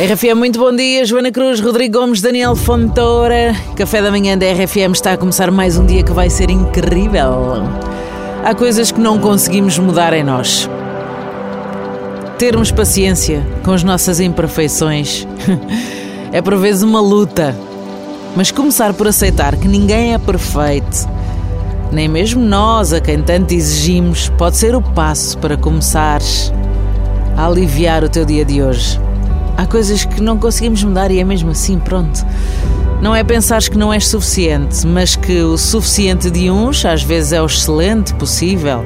RFM, muito bom dia. Joana Cruz, Rodrigo Gomes, Daniel Fontoura. Café da manhã da RFM está a começar mais um dia que vai ser incrível. Há coisas que não conseguimos mudar em nós. Termos paciência com as nossas imperfeições é por vezes uma luta. Mas começar por aceitar que ninguém é perfeito, nem mesmo nós a quem tanto exigimos, pode ser o passo para começares a aliviar o teu dia de hoje. Há coisas que não conseguimos mudar e é mesmo assim, pronto. Não é pensares que não és suficiente, mas que o suficiente de uns às vezes é o excelente possível.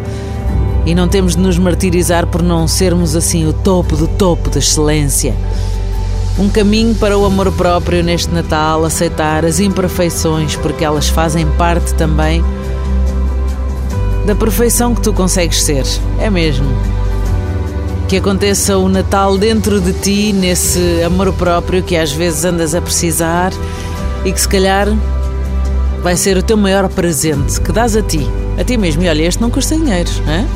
E não temos de nos martirizar por não sermos assim o topo do topo da excelência. Um caminho para o amor próprio neste Natal, aceitar as imperfeições, porque elas fazem parte também da perfeição que tu consegues ser. É mesmo que aconteça o Natal dentro de ti, nesse amor próprio que às vezes andas a precisar e que se calhar vai ser o teu maior presente que dás a ti, a ti mesmo. E olha, este não custa dinheiro, não é?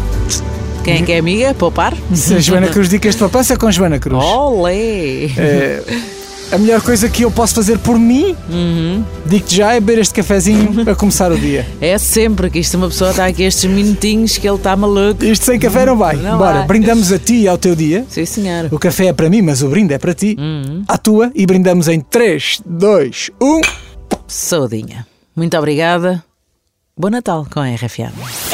Quem é que é amiga? Poupar? Joana Cruz dicas de poupança com Joana Cruz. Olé! É, a melhor coisa que eu posso fazer por mim, Uhum. digo-te já, é beber este cafezinho a começar o dia. É sempre que isto uma pessoa está aqui estes minutinhos que ele está maluco. Isto sem café não vai. Não Bora, vai. brindamos a ti e ao teu dia. Sim, senhora. O café é para mim, mas o brinde é para ti. Uhum. À tua e brindamos em um. 3, 2, 1. Saudinha. Muito obrigada. Bom Natal com a RFM.